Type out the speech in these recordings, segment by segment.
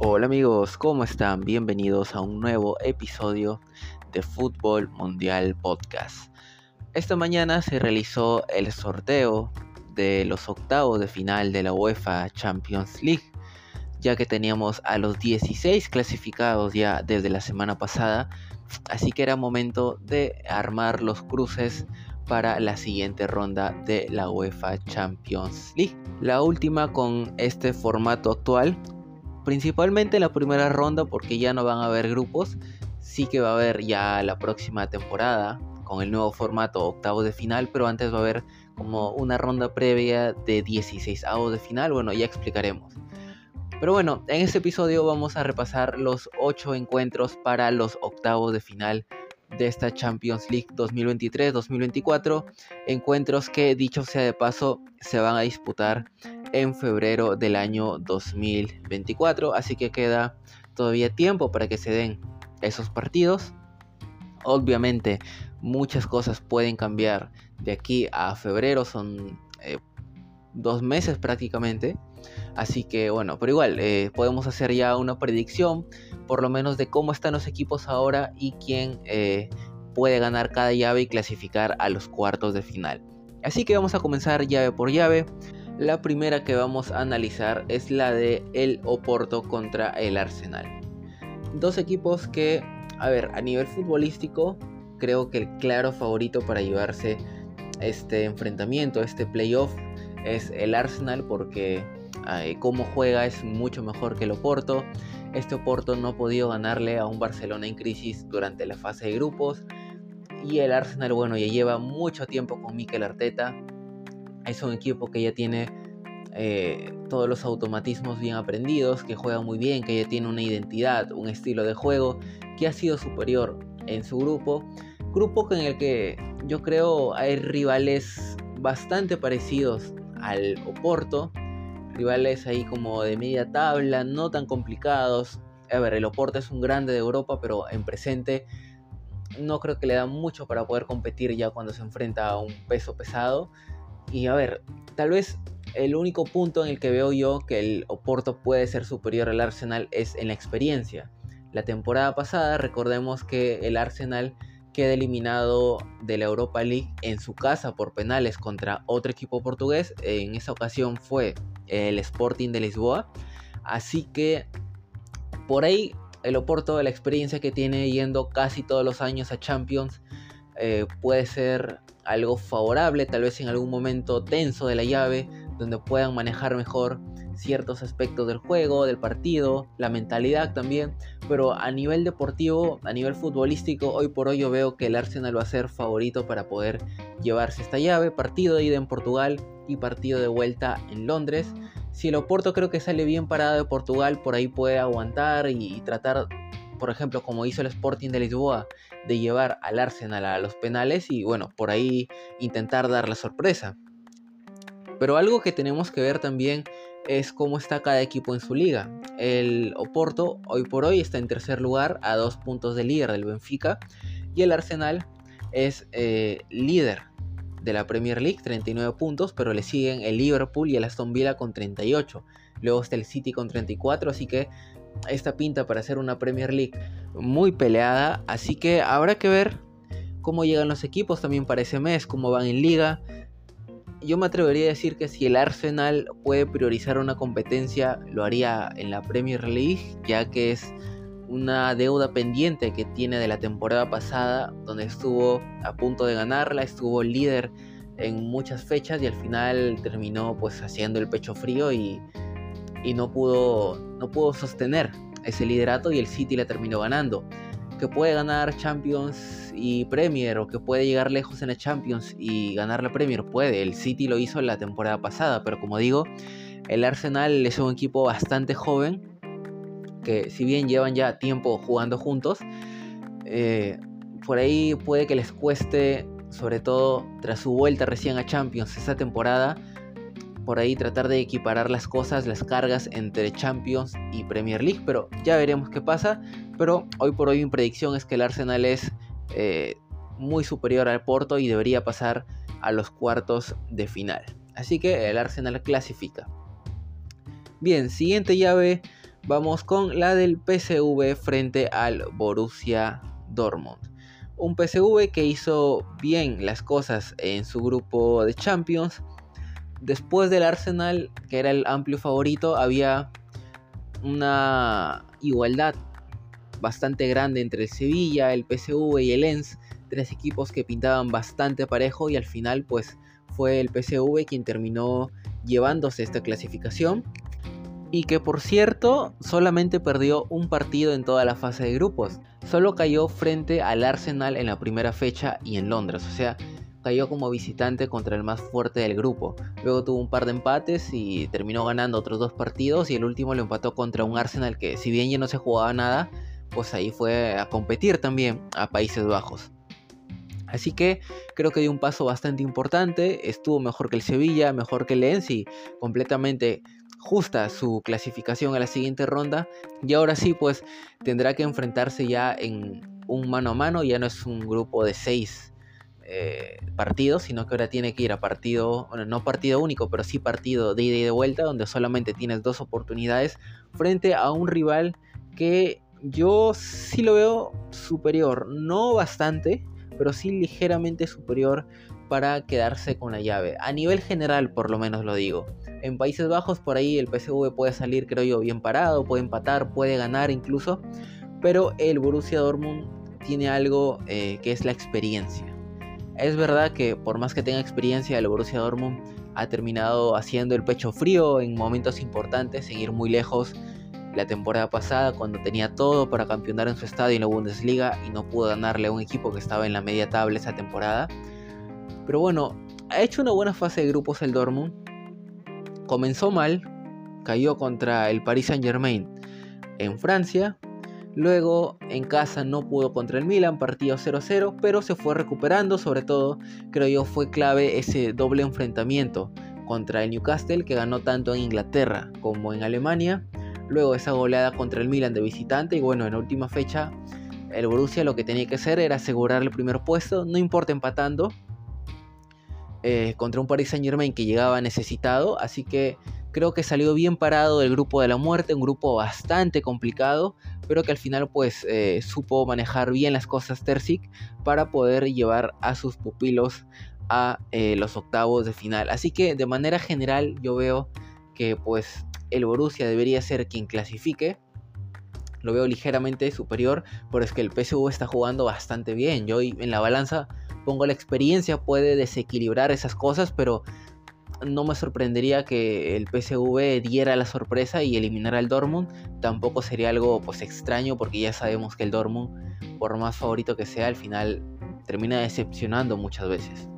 Hola amigos, ¿cómo están? Bienvenidos a un nuevo episodio de Fútbol Mundial Podcast. Esta mañana se realizó el sorteo de los octavos de final de la UEFA Champions League, ya que teníamos a los 16 clasificados ya desde la semana pasada, así que era momento de armar los cruces para la siguiente ronda de la UEFA Champions League. La última con este formato actual principalmente la primera ronda porque ya no van a haber grupos, sí que va a haber ya la próxima temporada con el nuevo formato octavos de final, pero antes va a haber como una ronda previa de 16 avos de final, bueno, ya explicaremos. Pero bueno, en este episodio vamos a repasar los 8 encuentros para los octavos de final de esta Champions League 2023-2024, encuentros que dicho sea de paso se van a disputar en febrero del año 2024. Así que queda todavía tiempo para que se den esos partidos. Obviamente muchas cosas pueden cambiar de aquí a febrero. Son eh, dos meses prácticamente. Así que bueno, pero igual eh, podemos hacer ya una predicción por lo menos de cómo están los equipos ahora y quién eh, puede ganar cada llave y clasificar a los cuartos de final. Así que vamos a comenzar llave por llave. La primera que vamos a analizar es la de el Oporto contra el Arsenal. Dos equipos que, a ver, a nivel futbolístico, creo que el claro favorito para llevarse este enfrentamiento, este playoff, es el Arsenal porque como juega es mucho mejor que el Oporto. Este Oporto no ha podido ganarle a un Barcelona en crisis durante la fase de grupos. Y el Arsenal, bueno, ya lleva mucho tiempo con Mikel Arteta es un equipo que ya tiene eh, todos los automatismos bien aprendidos, que juega muy bien, que ya tiene una identidad, un estilo de juego que ha sido superior en su grupo. Grupo en el que yo creo hay rivales bastante parecidos al Oporto. Rivales ahí como de media tabla, no tan complicados. A ver, el Oporto es un grande de Europa, pero en presente no creo que le da mucho para poder competir ya cuando se enfrenta a un peso pesado. Y a ver, tal vez el único punto en el que veo yo que el Oporto puede ser superior al Arsenal es en la experiencia. La temporada pasada, recordemos que el Arsenal queda eliminado de la Europa League en su casa por penales contra otro equipo portugués. En esa ocasión fue el Sporting de Lisboa. Así que por ahí el Oporto, la experiencia que tiene yendo casi todos los años a Champions, eh, puede ser algo favorable, tal vez en algún momento tenso de la llave, donde puedan manejar mejor ciertos aspectos del juego, del partido, la mentalidad también, pero a nivel deportivo, a nivel futbolístico, hoy por hoy yo veo que el Arsenal va a ser favorito para poder llevarse esta llave, partido de ida en Portugal y partido de vuelta en Londres. Si el Oporto creo que sale bien parado de Portugal, por ahí puede aguantar y, y tratar por ejemplo, como hizo el Sporting de Lisboa, de llevar al Arsenal a los penales y bueno, por ahí intentar dar la sorpresa. Pero algo que tenemos que ver también es cómo está cada equipo en su liga. El Oporto hoy por hoy está en tercer lugar a dos puntos de líder del Benfica y el Arsenal es eh, líder de la Premier League, 39 puntos, pero le siguen el Liverpool y el Aston Villa con 38. Luego está el City con 34, así que esta pinta para hacer una Premier League muy peleada. Así que habrá que ver cómo llegan los equipos también para ese mes, cómo van en liga. Yo me atrevería a decir que si el Arsenal puede priorizar una competencia, lo haría en la Premier League, ya que es una deuda pendiente que tiene de la temporada pasada, donde estuvo a punto de ganarla, estuvo líder en muchas fechas y al final terminó pues haciendo el pecho frío y y no pudo, no pudo sostener ese liderato y el City la terminó ganando. Que puede ganar Champions y Premier o que puede llegar lejos en la Champions y ganar la Premier, puede. El City lo hizo la temporada pasada, pero como digo, el Arsenal es un equipo bastante joven que si bien llevan ya tiempo jugando juntos, eh, por ahí puede que les cueste, sobre todo tras su vuelta recién a Champions esa temporada, por ahí tratar de equiparar las cosas, las cargas entre Champions y Premier League, pero ya veremos qué pasa. Pero hoy por hoy mi predicción es que el Arsenal es eh, muy superior al Porto y debería pasar a los cuartos de final. Así que el Arsenal clasifica. Bien, siguiente llave Vamos con la del PSV frente al Borussia Dortmund. Un PSV que hizo bien las cosas en su grupo de Champions. Después del Arsenal, que era el amplio favorito, había una igualdad bastante grande entre el Sevilla, el PSV y el Lens, tres equipos que pintaban bastante parejo y al final pues fue el PSV quien terminó llevándose esta clasificación y que por cierto solamente perdió un partido en toda la fase de grupos. Solo cayó frente al Arsenal en la primera fecha y en Londres, o sea, cayó como visitante contra el más fuerte del grupo. Luego tuvo un par de empates y terminó ganando otros dos partidos y el último lo empató contra un Arsenal que si bien ya no se jugaba nada, pues ahí fue a competir también a Países Bajos. Así que creo que dio un paso bastante importante, estuvo mejor que el Sevilla, mejor que el y completamente justa su clasificación a la siguiente ronda y ahora sí pues tendrá que enfrentarse ya en un mano a mano, ya no es un grupo de seis eh, partidos, sino que ahora tiene que ir a partido, bueno, no partido único, pero sí partido de ida y de vuelta, donde solamente tienes dos oportunidades frente a un rival que yo sí lo veo superior, no bastante, pero sí ligeramente superior para quedarse con la llave. A nivel general, por lo menos lo digo. En Países Bajos, por ahí el PSV puede salir, creo yo, bien parado, puede empatar, puede ganar incluso. Pero el Borussia Dortmund tiene algo eh, que es la experiencia. Es verdad que por más que tenga experiencia, el Borussia Dortmund ha terminado haciendo el pecho frío en momentos importantes, seguir muy lejos la temporada pasada cuando tenía todo para campeonar en su estadio en la Bundesliga y no pudo ganarle a un equipo que estaba en la media tabla esa temporada. Pero bueno, ha hecho una buena fase de grupos el Dortmund. Comenzó mal, cayó contra el Paris Saint Germain en Francia. Luego en casa no pudo contra el Milan, partido 0-0, pero se fue recuperando, sobre todo creo yo fue clave ese doble enfrentamiento contra el Newcastle que ganó tanto en Inglaterra como en Alemania. Luego esa goleada contra el Milan de visitante y bueno, en la última fecha el Borussia lo que tenía que hacer era asegurar el primer puesto, no importa empatando, eh, contra un Paris Saint Germain que llegaba necesitado, así que creo que salió bien parado del grupo de la muerte, un grupo bastante complicado, pero que al final pues eh, supo manejar bien las cosas Terzic para poder llevar a sus pupilos a eh, los octavos de final. Así que de manera general yo veo que pues el Borussia debería ser quien clasifique. Lo veo ligeramente superior, pero es que el PSV está jugando bastante bien. Yo en la balanza pongo la experiencia, puede desequilibrar esas cosas, pero no me sorprendería que el PSV diera la sorpresa y eliminara al Dortmund. Tampoco sería algo pues extraño porque ya sabemos que el Dortmund, por más favorito que sea, al final termina decepcionando muchas veces.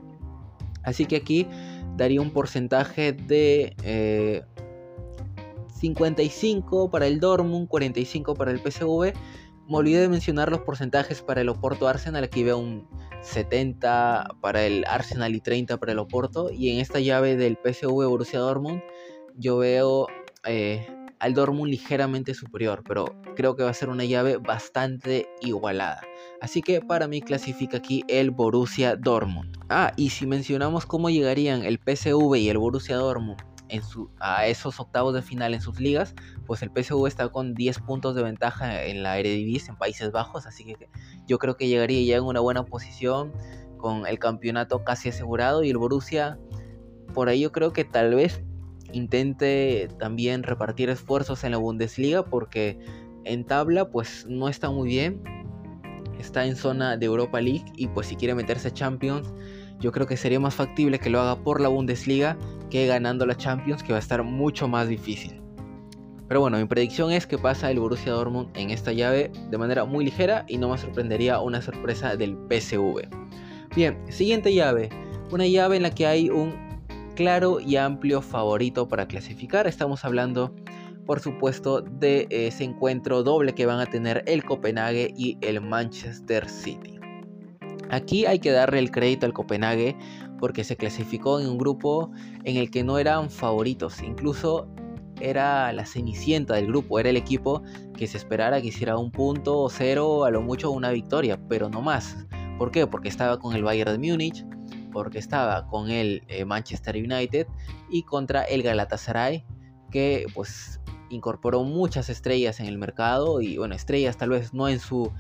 Así que aquí daría un porcentaje de eh, 55 para el Dortmund, 45 para el PSV. Me olvidé de mencionar los porcentajes para el Oporto Arsenal. Aquí veo un 70 para el Arsenal y 30 para el Oporto. Y en esta llave del PSV Borussia Dortmund, yo veo eh, al Dortmund ligeramente superior. Pero creo que va a ser una llave bastante igualada. Así que para mí clasifica aquí el Borussia Dortmund. Ah, y si mencionamos cómo llegarían el PSV y el Borussia Dortmund a esos octavos de final en sus ligas, pues el PSV está con 10 puntos de ventaja en la Eredivisie en Países Bajos, así que yo creo que llegaría ya en una buena posición con el campeonato casi asegurado y el Borussia por ahí yo creo que tal vez intente también repartir esfuerzos en la Bundesliga porque en tabla pues no está muy bien, está en zona de Europa League y pues si quiere meterse a Champions yo creo que sería más factible que lo haga por la Bundesliga que ganando la Champions, que va a estar mucho más difícil. Pero bueno, mi predicción es que pasa el Borussia Dortmund en esta llave de manera muy ligera y no me sorprendería una sorpresa del PSV. Bien, siguiente llave. Una llave en la que hay un claro y amplio favorito para clasificar. Estamos hablando, por supuesto, de ese encuentro doble que van a tener el Copenhague y el Manchester City. Aquí hay que darle el crédito al Copenhague porque se clasificó en un grupo en el que no eran favoritos, incluso era la cenicienta del grupo, era el equipo que se esperara que hiciera un punto o cero, a lo mucho una victoria, pero no más. ¿Por qué? Porque estaba con el Bayern de Múnich, porque estaba con el eh, Manchester United y contra el Galatasaray, que pues incorporó muchas estrellas en el mercado y bueno, estrellas tal vez no en su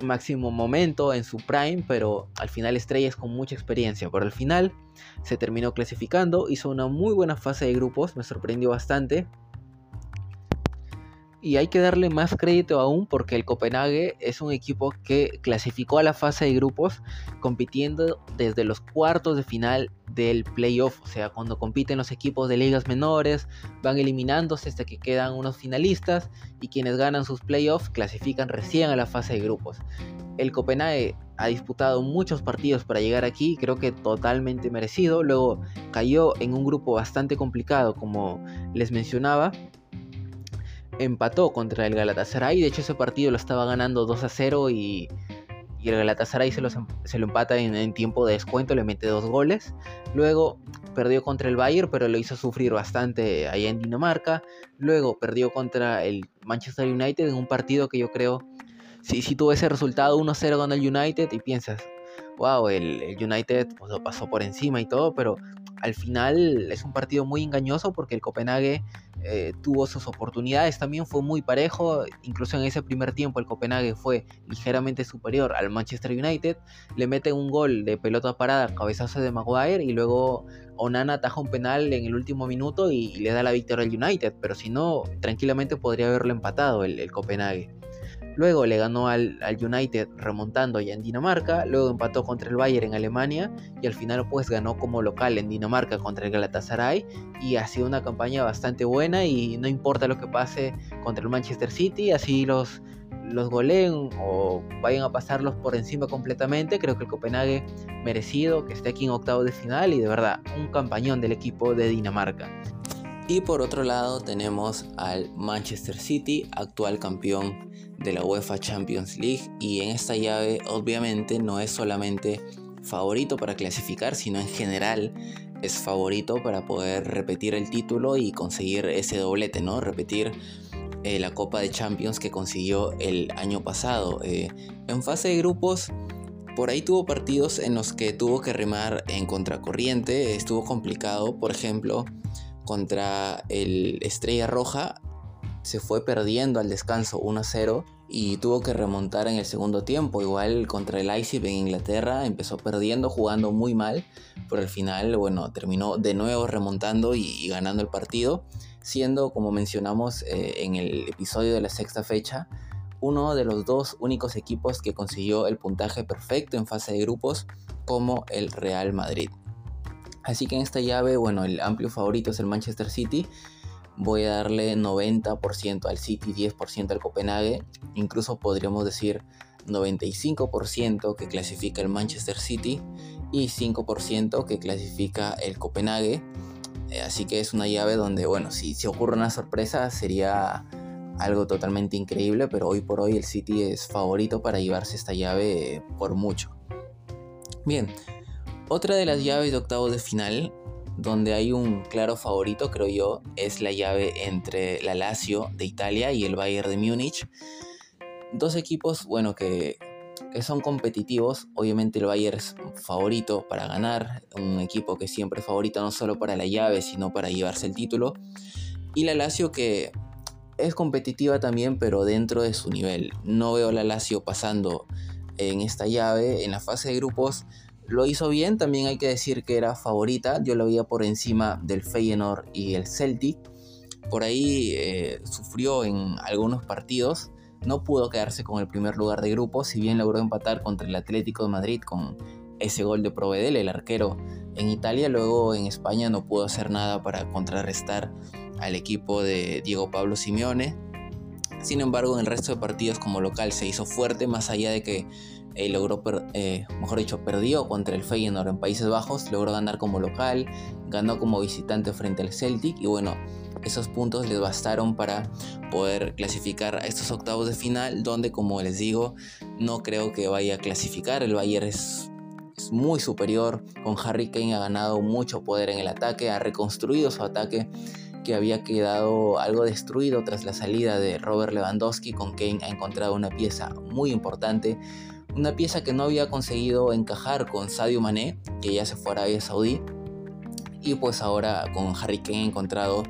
máximo momento, en su prime, pero al final estrellas con mucha experiencia. Pero al final se terminó clasificando, hizo una muy buena fase de grupos, me sorprendió bastante y hay que darle más crédito aún porque el Copenhague es un equipo que clasificó a la fase de grupos compitiendo desde los cuartos de final del playoff, o sea, cuando compiten los equipos de ligas menores, van eliminándose hasta que quedan unos finalistas y quienes ganan sus playoffs clasifican recién a la fase de grupos. El Copenhague ha disputado muchos partidos para llegar aquí, creo que totalmente merecido, luego cayó en un grupo bastante complicado como les mencionaba, empató contra el Galatasaray. De hecho, ese partido lo estaba ganando 2 a 0 y, el Galatasaray se, se lo empata en, tiempo de descuento, le mete dos goles. Luego perdió contra el Bayern, pero lo hizo sufrir bastante allá en Dinamarca. Luego perdió contra el Manchester United en un partido que yo creo, si, si tuvo ese resultado 1-0 con el United y piensas, wow, el, el United pues, lo pasó por encima y todo, pero al final es un partido muy engañoso porque el Copenhague eh, tuvo sus oportunidades, también fue muy parejo, incluso en ese primer tiempo el Copenhague fue ligeramente superior al Manchester United, le mete un gol de pelota parada, cabezazo de Maguire y luego Onana ataja un penal en el último minuto y, le da la victoria al United, pero si no, tranquilamente podría haberlo empatado el Copenhague. Luego le ganó al, United remontando ya en Dinamarca, luego empató contra el Bayern en Alemania y al final pues ganó como local en Dinamarca contra el Galatasaray y ha sido una campaña bastante buena y no importa lo que pase contra el Manchester City, así los, los goleen o vayan a pasarlos por encima completamente, creo que el Copenhague merecido que esté aquí en octavo de final y de verdad un campañón del equipo de Dinamarca. Y por otro lado tenemos al Manchester City, actual campeón de la UEFA Champions League y en esta llave obviamente no es solamente favorito para clasificar, sino en general es favorito para poder repetir el título y conseguir ese doblete, ¿no? Repetir eh, la Copa de Champions que consiguió el año pasado. Eh, en fase de grupos, por ahí tuvo partidos en los que tuvo que remar en contracorriente, estuvo complicado, por ejemplo, contra el Estrella Roja se fue perdiendo al descanso 1-0 y tuvo que remontar en el segundo tiempo. Igual contra el Leipzig en Inglaterra empezó perdiendo, jugando muy mal, pero al final, bueno, terminó de nuevo remontando y, ganando el partido, siendo, como mencionamos eh, en el episodio de la sexta fecha, uno de los dos únicos equipos que consiguió el puntaje perfecto en fase de grupos como el Real Madrid. Así que en esta llave, bueno, el amplio favorito es el Manchester City voy a darle 90% al City, 10% al Copenhague, incluso podríamos decir 95% que clasifica el Manchester City y 5% que clasifica el Copenhague. Eh, así que es una llave donde, bueno, si, si ocurre una sorpresa sería algo totalmente increíble, pero hoy por hoy el City es favorito para llevarse esta llave por mucho. Bien, otra de las llaves de octavos de final donde hay un claro favorito, creo yo, es la llave entre la Lazio de Italia y el Bayern de Múnich. Dos equipos, bueno, que, son competitivos. Obviamente el Bayern es favorito para ganar, un equipo que siempre es favorito no solo para la llave, sino para llevarse el título. Y la Lazio que es competitiva también, pero dentro de su nivel. No veo la Lazio pasando en esta llave. En la fase de grupos lo hizo bien, también hay que decir que era favorita, yo la veía por encima del Feyenoord y el Celtic. Por ahí eh, sufrió en algunos partidos, no pudo quedarse con el primer lugar de grupo, si bien logró empatar contra el Atlético de Madrid con ese gol de Provedel, el arquero en Italia, luego en España no pudo hacer nada para contrarrestar al equipo de Diego Pablo Simeone. Sin embargo, en el resto de partidos como local se hizo fuerte, más allá de que eh, logró, eh, mejor dicho, perdió contra el Feyenoord en Países Bajos, logró ganar como local, ganó como visitante frente al Celtic y bueno, esos puntos les bastaron para poder clasificar a estos octavos de final, donde como les digo, no creo que vaya a clasificar, el Bayern es es muy superior. Con Harry Kane ha ganado mucho poder en el ataque, ha reconstruido su ataque que había quedado algo destruido tras la salida de Robert Lewandowski. Con Kane ha encontrado una pieza muy importante una pieza que no había conseguido encajar con Sadio Mané, que ya se fue a Arabia Saudí, y pues ahora con Harry Kane ha encontrado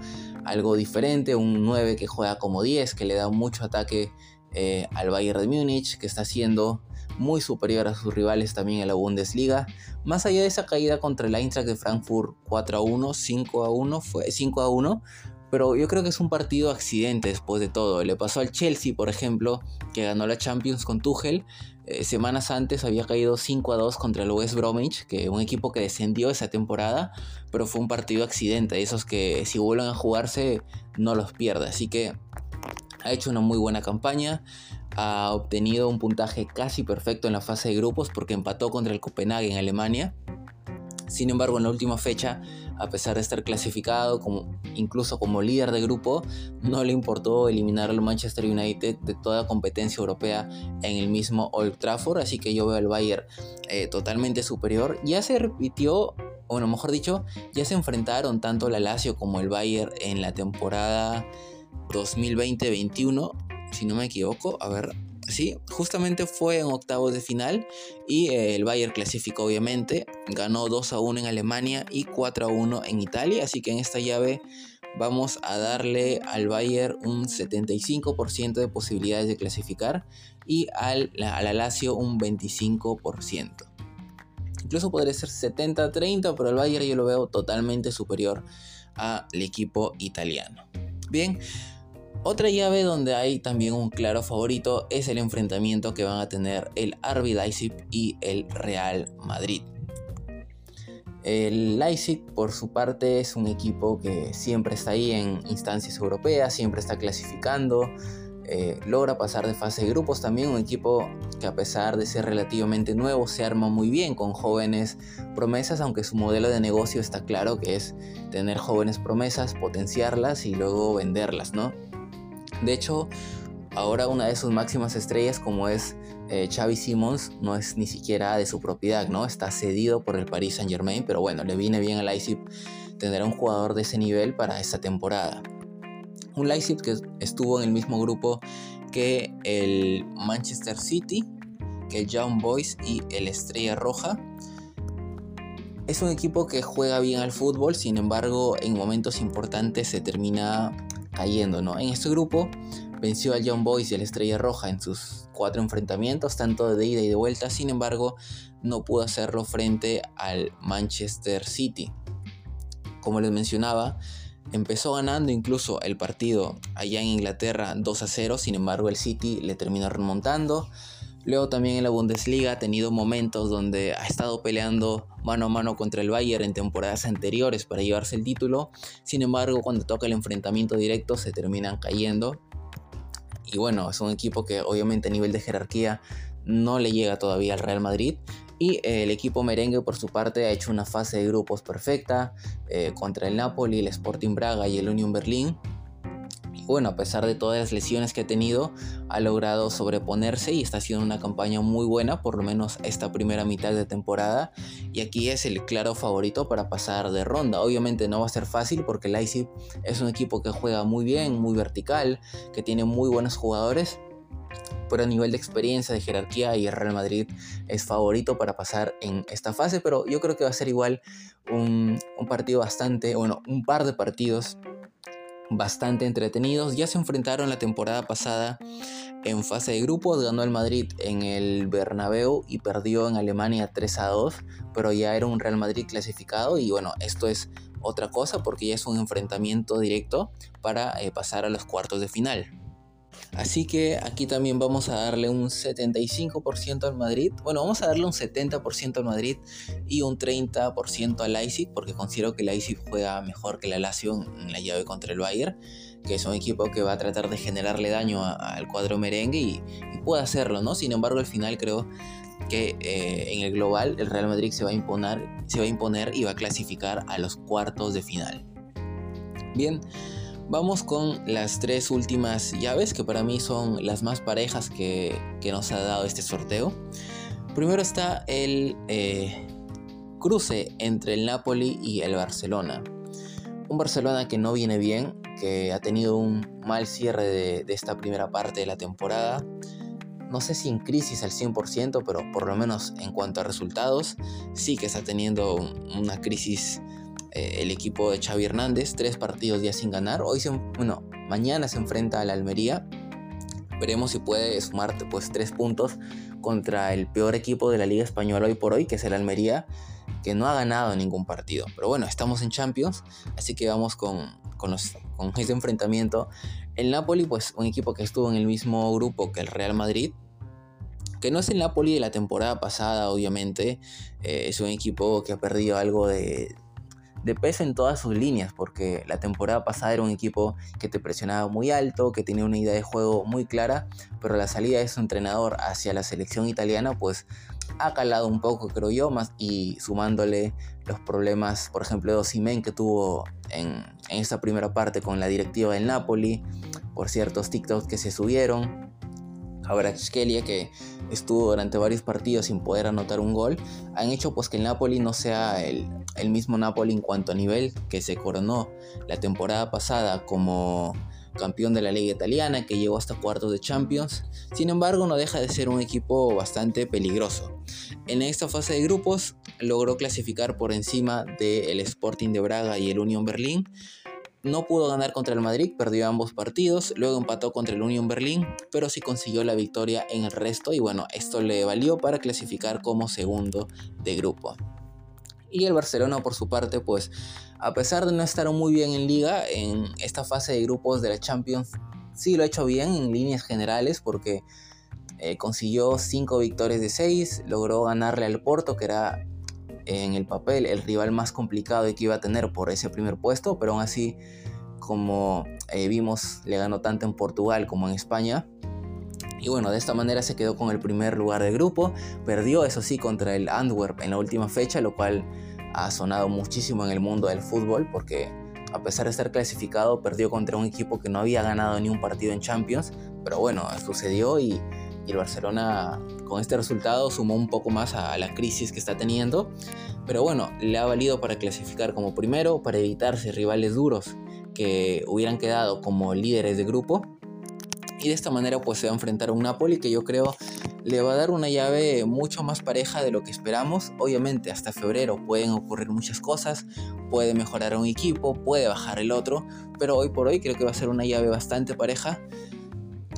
algo diferente, un 9 que juega como 10, que le da mucho ataque eh, al Bayern de Múnich, que está siendo muy superior a sus rivales también en la Bundesliga. Más allá de esa caída contra el Eintracht de Frankfurt 4 a 1, 5 a 1, fue 5 a 1, pero yo creo que es un partido accidente después de todo. Le pasó al Chelsea, por ejemplo, que ganó la Champions con Tuchel. Eh, semanas antes había caído 5 a 2 contra el West Bromwich, que un equipo que descendió esa temporada, pero fue un partido accidente, esos que si vuelven a jugarse no los pierde. Así que ha hecho una muy buena campaña, ha obtenido un puntaje casi perfecto en la fase de grupos porque empató contra el Copenhague en Alemania. Sin embargo, en la última fecha, a pesar de estar clasificado como, incluso como líder de grupo, no le importó eliminar al Manchester United de toda competencia europea en el mismo Old Trafford, así que yo veo al Bayern eh, totalmente superior. Ya se repitió, bueno, mejor dicho, ya se enfrentaron tanto la Lazio como el Bayern en la temporada 2020-21, si no me equivoco. A ver, sí, justamente fue en octavos de final y eh, el Bayern clasificó obviamente, ganó 2 a 1 en Alemania y 4 a 1 en Italia, así que en esta llave vamos a darle al Bayern un 75% de posibilidades de clasificar y al, a la Lazio un 25%. Incluso podría ser 70-30, pero el Bayern yo lo veo totalmente superior al equipo italiano. Bien, otra llave donde hay también un claro favorito es el enfrentamiento que van a tener el RB Leipzig y el Real Madrid. El Leipzig, por su parte, es un equipo que siempre está ahí en instancias europeas, siempre está clasificando, eh, logra pasar de fase de grupos. También un equipo que a pesar de ser relativamente nuevo, se arma muy bien con jóvenes promesas, aunque su modelo de negocio está claro que es tener jóvenes promesas, potenciarlas y luego venderlas, ¿no? De hecho, ahora una de sus máximas estrellas como es eh, Xavi Simons no es ni siquiera de su propiedad, ¿no? Está cedido por el Paris Saint Germain, pero bueno, le viene bien al Leipzig tener a un jugador de ese nivel para esta temporada. Un Leipzig que estuvo en el mismo grupo que el Manchester City, que el Young Boys y el Estrella Roja. Es un equipo que juega bien al fútbol, sin embargo en momentos importantes se termina cayendo, ¿no? En este grupo venció al Young Boys y al Estrella Roja en sus cuatro enfrentamientos, tanto de ida y de vuelta, sin embargo no pudo hacerlo frente al Manchester City. Como les mencionaba, empezó ganando incluso el partido allá en Inglaterra 2 a 0, sin embargo el City le terminó remontando. Luego también en la Bundesliga ha tenido momentos donde ha estado peleando mano a mano contra el Bayern en temporadas anteriores para llevarse el título. Sin embargo, cuando toca el enfrentamiento directo se terminan cayendo. Y bueno, es un equipo que obviamente a nivel de jerarquía no le llega todavía al Real Madrid. Y eh, el equipo merengue por su parte ha hecho una fase de grupos perfecta eh, contra el Napoli, el Sporting Braga y el Union Berlin bueno, a pesar de todas las lesiones que ha tenido, ha logrado sobreponerse y está haciendo una campaña muy buena, por lo menos esta primera mitad de temporada. Y aquí es el claro favorito para pasar de ronda. Obviamente no va a ser fácil porque Leipzig es un equipo que juega muy bien, muy vertical, que tiene muy buenos jugadores. Pero a nivel de experiencia, de jerarquía, y el Real Madrid es favorito para pasar en esta fase. Pero yo creo que va a ser igual un, un partido bastante, bueno, un par de partidos bastante entretenidos. Ya se enfrentaron la temporada pasada en fase de grupos, ganó el Madrid en el Bernabéu y perdió en Alemania 3 a 2, pero ya era un Real Madrid clasificado y bueno, esto es otra cosa porque ya es un enfrentamiento directo para eh, pasar a los cuartos de final. Así que aquí también vamos a darle un 75% al Madrid. Bueno, vamos a darle un 70% al Madrid y un 30% al Leipzig porque considero que el Leipzig juega mejor que la Lazio en la llave contra el Bayern, que es un equipo que va a tratar de generarle daño al cuadro merengue y, puede hacerlo, ¿no? Sin embargo, al final creo que eh, en el global el Real Madrid se va, a imponer, se va a imponer y va a clasificar a los cuartos de final. Bien, Vamos con las tres últimas llaves que para mí son las más parejas que, nos ha dado este sorteo. Primero está el eh, cruce entre el Napoli y el Barcelona. Un Barcelona que no viene bien, que ha tenido un mal cierre de, esta primera parte de la temporada. No sé si en crisis al 100%, pero por lo menos en cuanto a resultados, sí que está teniendo una crisis eh, el equipo de Xavi Hernández, tres partidos ya sin ganar. Hoy se, bueno, mañana se enfrenta a la Almería. Veremos si puede sumar pues tres puntos contra el peor equipo de la Liga Española hoy por hoy, que es el Almería, que no ha ganado ningún partido. Pero bueno, estamos en Champions, así que vamos con, con, con ese enfrentamiento. El Napoli, pues un equipo que estuvo en el mismo grupo que el Real Madrid, que no es el Napoli de la temporada pasada, obviamente. Eh, es un equipo que ha perdido algo de, de peso en todas sus líneas, porque la temporada pasada era un equipo que te presionaba muy alto, que tenía una idea de juego muy clara, pero la salida de su entrenador hacia la selección italiana, pues ha calado un poco, creo yo, más y sumándole los problemas, por ejemplo, de Osimen que tuvo en, en esta primera parte con la directiva del Napoli, por ciertos TikToks que se subieron Kvaratskhelia que estuvo durante varios partidos sin poder anotar un gol, han hecho pues que el Napoli no sea el, el mismo Napoli en cuanto a nivel que se coronó la temporada pasada como campeón de la liga italiana que llegó hasta cuartos de Champions. Sin embargo, no deja de ser un equipo bastante peligroso. En esta fase de grupos logró clasificar por encima del Sporting de Braga y el Union Berlín, no pudo ganar contra el Madrid, perdió ambos partidos, luego empató contra el Union Berlín, pero sí consiguió la victoria en el resto y bueno, esto le valió para clasificar como segundo de grupo. Y el Barcelona por su parte, pues a pesar de no estar muy bien en liga, en esta fase de grupos de la Champions, sí lo ha hecho bien en líneas generales porque eh, consiguió 5 victorias de 6, logró ganarle al Porto, que era en el papel el rival más complicado que iba a tener por ese primer puesto, pero aún así, como eh, vimos, le ganó tanto en Portugal como en España. Y bueno, de esta manera se quedó con el primer lugar del grupo. Perdió, eso sí, contra el Antwerp en la última fecha, lo cual ha sonado muchísimo en el mundo del fútbol, porque a pesar de estar clasificado, perdió contra un equipo que no había ganado ni un partido en Champions. Pero bueno, sucedió y y el Barcelona con este resultado sumó un poco más a la crisis que está teniendo. Pero bueno, le ha valido para clasificar como primero, para evitarse rivales duros que hubieran quedado como líderes de grupo. Y de esta manera pues se va a enfrentar a un Napoli que yo creo le va a dar una llave mucho más pareja de lo que esperamos. Obviamente hasta febrero pueden ocurrir muchas cosas, puede mejorar un equipo, puede bajar el otro, pero hoy por hoy creo que va a ser una llave bastante pareja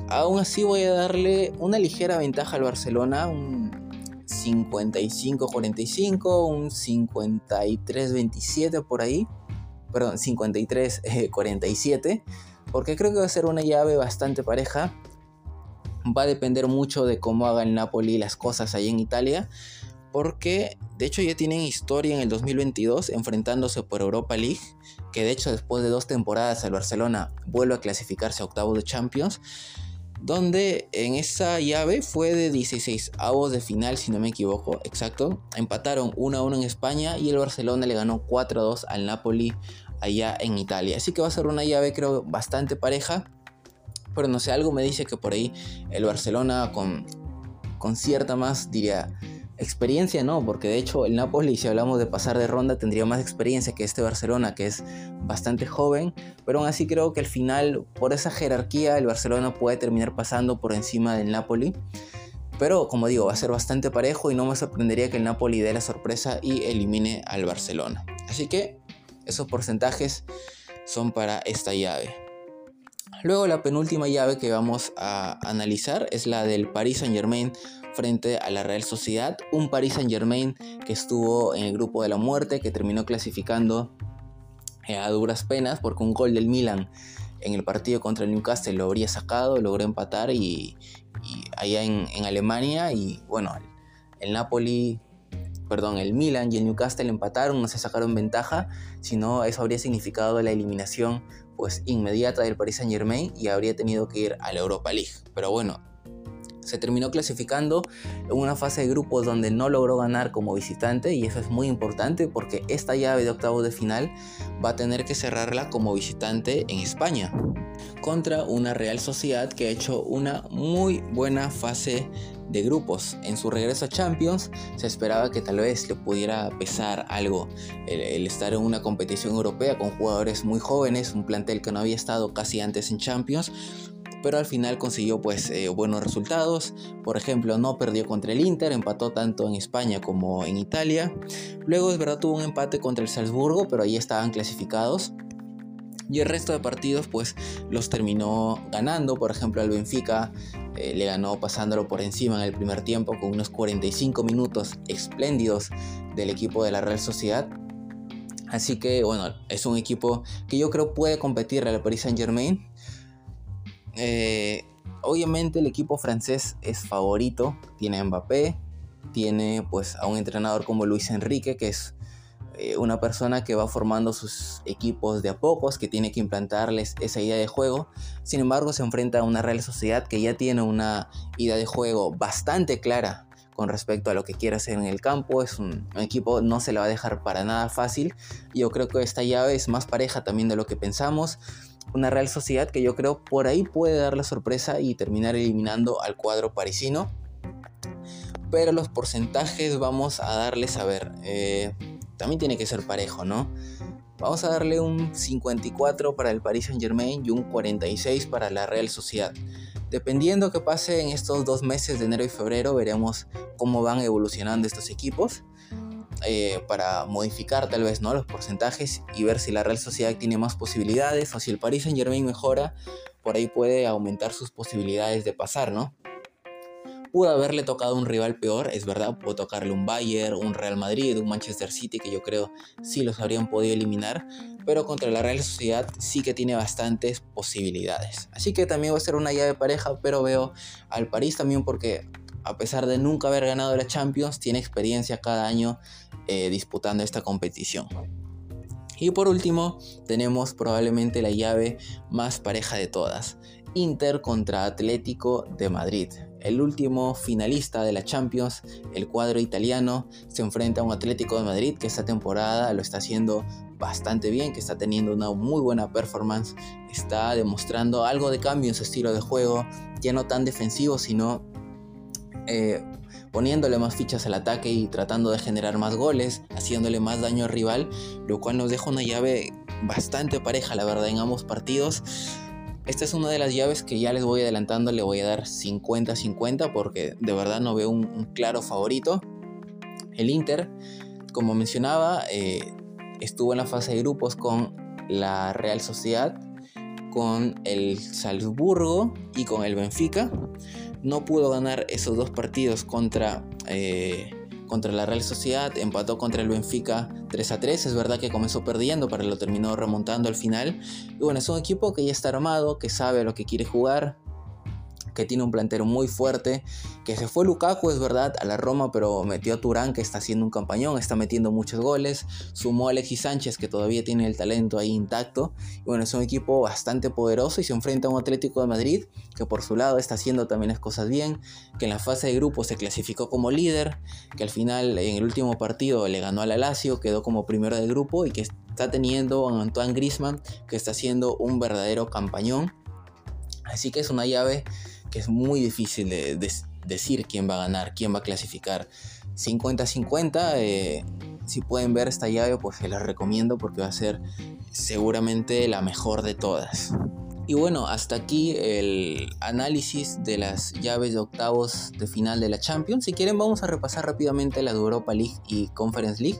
Aún así voy a darle una ligera ventaja al Barcelona, un 55-45, un 53-27 por ahí, perdón, 53-47, porque creo que va a ser una llave bastante pareja. Va a depender mucho de cómo haga el Napoli las cosas ahí en Italia, porque de hecho ya tienen historia en el 2022 enfrentándose por Europa League, que de hecho después de dos temporadas el Barcelona vuelve a clasificarse a octavos de Champions donde en esa llave fue de 16 avos de final, si no me equivoco, exacto. Empataron 1 a 1 en España y el Barcelona le ganó 4 a 2 al Napoli allá en Italia. Así que va a ser una llave, creo, bastante pareja. Pero no sé, algo me dice que por ahí el Barcelona con, con cierta más, diría, experiencia no, porque de hecho el Napoli, si hablamos de pasar de ronda, tendría más experiencia que este Barcelona, que es bastante joven, pero aún así creo que al final, por esa jerarquía, el Barcelona puede terminar pasando por encima del Napoli. Pero como digo, va a ser bastante parejo y no me sorprendería que el Napoli dé la sorpresa y elimine al Barcelona. Así que esos porcentajes son para esta llave. Luego la penúltima llave que vamos a analizar es la del Paris Saint Germain frente a la Real Sociedad, un Paris Saint Germain que estuvo en el grupo de la muerte, que terminó clasificando eh, a duras penas porque un gol del Milan en el partido contra el Newcastle lo habría sacado, logró empatar y, allá en, Alemania y bueno, el, Napoli perdón, el Milan y el Newcastle empataron, no se sacaron ventaja, sino eso habría significado la eliminación pues inmediata del Paris Saint Germain y habría tenido que ir a la Europa League. Pero bueno, se terminó clasificando en una fase de grupos donde no logró ganar como visitante y eso es muy importante porque esta llave de octavos de final va a tener que cerrarla como visitante en España contra una Real Sociedad que ha hecho una muy buena fase de grupos. En su regreso a Champions se esperaba que tal vez le pudiera pesar algo el, estar en una competición europea con jugadores muy jóvenes, un plantel que no había estado casi antes en Champions, pero al final consiguió pues eh, buenos resultados. Por ejemplo, no perdió contra el Inter, empató tanto en España como en Italia. Luego es verdad tuvo un empate contra el Salzburgo, pero ahí estaban clasificados. Y el resto de partidos pues los terminó ganando. Por ejemplo, al Benfica eh, le ganó pasándolo por encima en el primer tiempo con unos 45 minutos espléndidos del equipo de la Real Sociedad. Así que bueno, es un equipo que yo creo puede competir al Paris Saint Germain. Eh, obviamente el equipo francés es favorito, tiene a Mbappé, tiene pues a un entrenador como Luis Enrique, que es eh, una persona que va formando sus equipos de a pocos, que tiene que implantarles esa idea de juego. Sin embargo, se enfrenta a una Real Sociedad que ya tiene una idea de juego bastante clara con respecto a lo que quiere hacer en el campo. Es un, equipo, no se le va a dejar para nada fácil. Yo creo que esta llave es más pareja también de lo que pensamos. Una Real Sociedad que yo creo por ahí puede dar la sorpresa y terminar eliminando al cuadro parisino. Pero los porcentajes vamos a darles a ver. Eh, también tiene que ser parejo, ¿no? Vamos a darle un 54 para el Paris Saint Germain y un 46 para la Real Sociedad. Dependiendo que pase en estos dos meses de enero y febrero, veremos cómo van evolucionando estos equipos. Eh, para modificar tal vez ¿no? los porcentajes y ver si la Real Sociedad tiene más posibilidades o si el Paris Saint Germain mejora, por ahí puede aumentar sus posibilidades de pasar, ¿no? Pudo haberle tocado un rival peor, es verdad, pudo tocarle un Bayern, un Real Madrid, un Manchester City, que yo creo sí los habrían podido eliminar, pero contra la Real Sociedad sí que tiene bastantes posibilidades. Así que también va a ser una llave pareja, pero veo al París también porque a pesar de nunca haber ganado la Champions, tiene experiencia cada año eh, disputando esta competición. Y por último, tenemos probablemente la llave más pareja de todas. Inter contra Atlético de Madrid. El último finalista de la Champions, el cuadro italiano, se enfrenta a un Atlético de Madrid que esta temporada lo está haciendo bastante bien, que está teniendo una muy buena performance, está demostrando algo de cambio en su estilo de juego, ya no tan defensivo, sino eh, poniéndole más fichas al ataque y tratando de generar más goles, haciéndole más daño al rival, lo cual nos deja una llave bastante pareja, la verdad, en ambos partidos. Esta es una de las llaves que ya les voy adelantando, le voy a dar 50-50 porque de verdad no veo un, claro favorito. El Inter, como mencionaba, eh, estuvo en la fase de grupos con la Real Sociedad, con el Salzburgo y con el Benfica. No pudo ganar esos dos partidos contra eh, contra la Real Sociedad, empató contra el Benfica 3 a 3, es verdad que comenzó perdiendo, pero lo terminó remontando al final. Y bueno, es un equipo que ya está armado, que sabe lo que quiere jugar, que tiene un plantero muy fuerte, que se fue Lukaku, es verdad, a la Roma, pero metió a Turán, que está haciendo un campañón, está metiendo muchos goles, sumó a Alexis Sánchez, que todavía tiene el talento ahí intacto, y bueno, es un equipo bastante poderoso y se enfrenta a un Atlético de Madrid, que por su lado está haciendo también las cosas bien, que en la fase de grupo se clasificó como líder, que al final en el último partido le ganó al Lazio, quedó como primero de grupo y que está teniendo a Antoine Griezmann, que está haciendo un verdadero campañón. Así que es una llave que es muy difícil de, decir quién va a ganar, quién va a clasificar. 50-50, eh, si pueden ver esta llave, pues se la recomiendo porque va a ser seguramente la mejor de todas. Y bueno, hasta aquí el análisis de las llaves de octavos de final de la Champions. Si quieren vamos a repasar rápidamente la de Europa League y Conference League.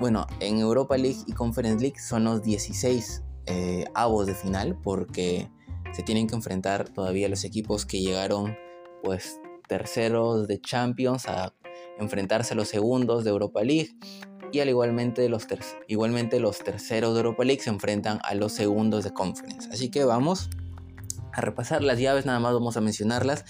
Bueno, en Europa League y Conference League son los 16 eh, avos de final porque se tienen que enfrentar todavía los equipos que llegaron pues terceros de Champions a enfrentarse a los segundos de Europa League y al igualmente los, igualmente los terceros de Europa League se enfrentan a los segundos de Conference. Así que vamos a repasar las llaves, nada más vamos a mencionarlas.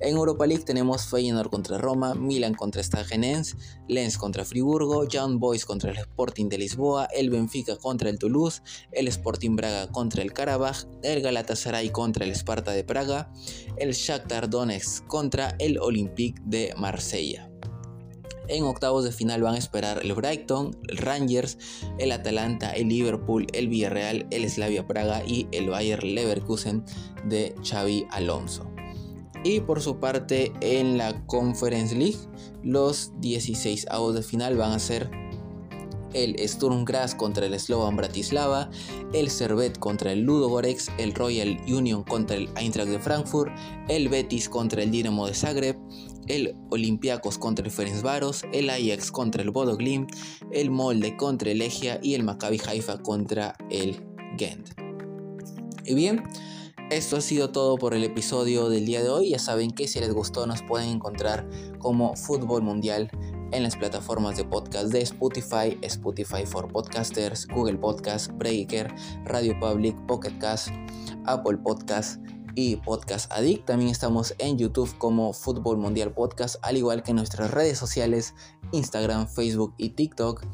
En Europa League tenemos Feyenoord contra Roma, Milan contra Stagenens, Lens contra Friburgo, Young Boys contra el Sporting de Lisboa, el Benfica contra el Toulouse, el Sporting Braga contra el Karabaj, el Galatasaray contra el Sparta de Praga, el Shakhtar Donetsk contra el Olympique de Marsella. En octavos de final van a esperar el Brighton, el Rangers, el Atalanta, el Liverpool, el Villarreal, el Slavia Praga y el Bayer Leverkusen de Xavi Alonso. Y por su parte en la Conference League, los 16 avos de final van a ser el Sturm Graz contra el Slovan Bratislava, el Servet contra el Ludogorets, el Royal Union contra el Eintracht de Frankfurt, el Betis contra el Dinamo de Zagreb, el Olympiacos contra el Ferencváros, el Ajax contra el Bodo Glimt, el Molde contra el Legia y el Maccabi Haifa contra el Ghent. Y bien, esto ha sido todo por el episodio del día de hoy. Ya saben que si les gustó nos pueden encontrar como Fútbol Mundial en las plataformas de podcast de Spotify, Spotify for Podcasters, Google Podcast, Breaker, Radio Public, Pocket Cast, Apple Podcast y Podcast Addict. También estamos en YouTube como Fútbol Mundial Podcast, al igual que en nuestras redes sociales, Instagram, Facebook y TikTok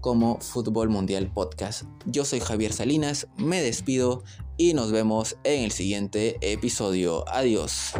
como Fútbol Mundial Podcast. Yo soy Javier Salinas, me despido y nos vemos en el siguiente episodio. Adiós.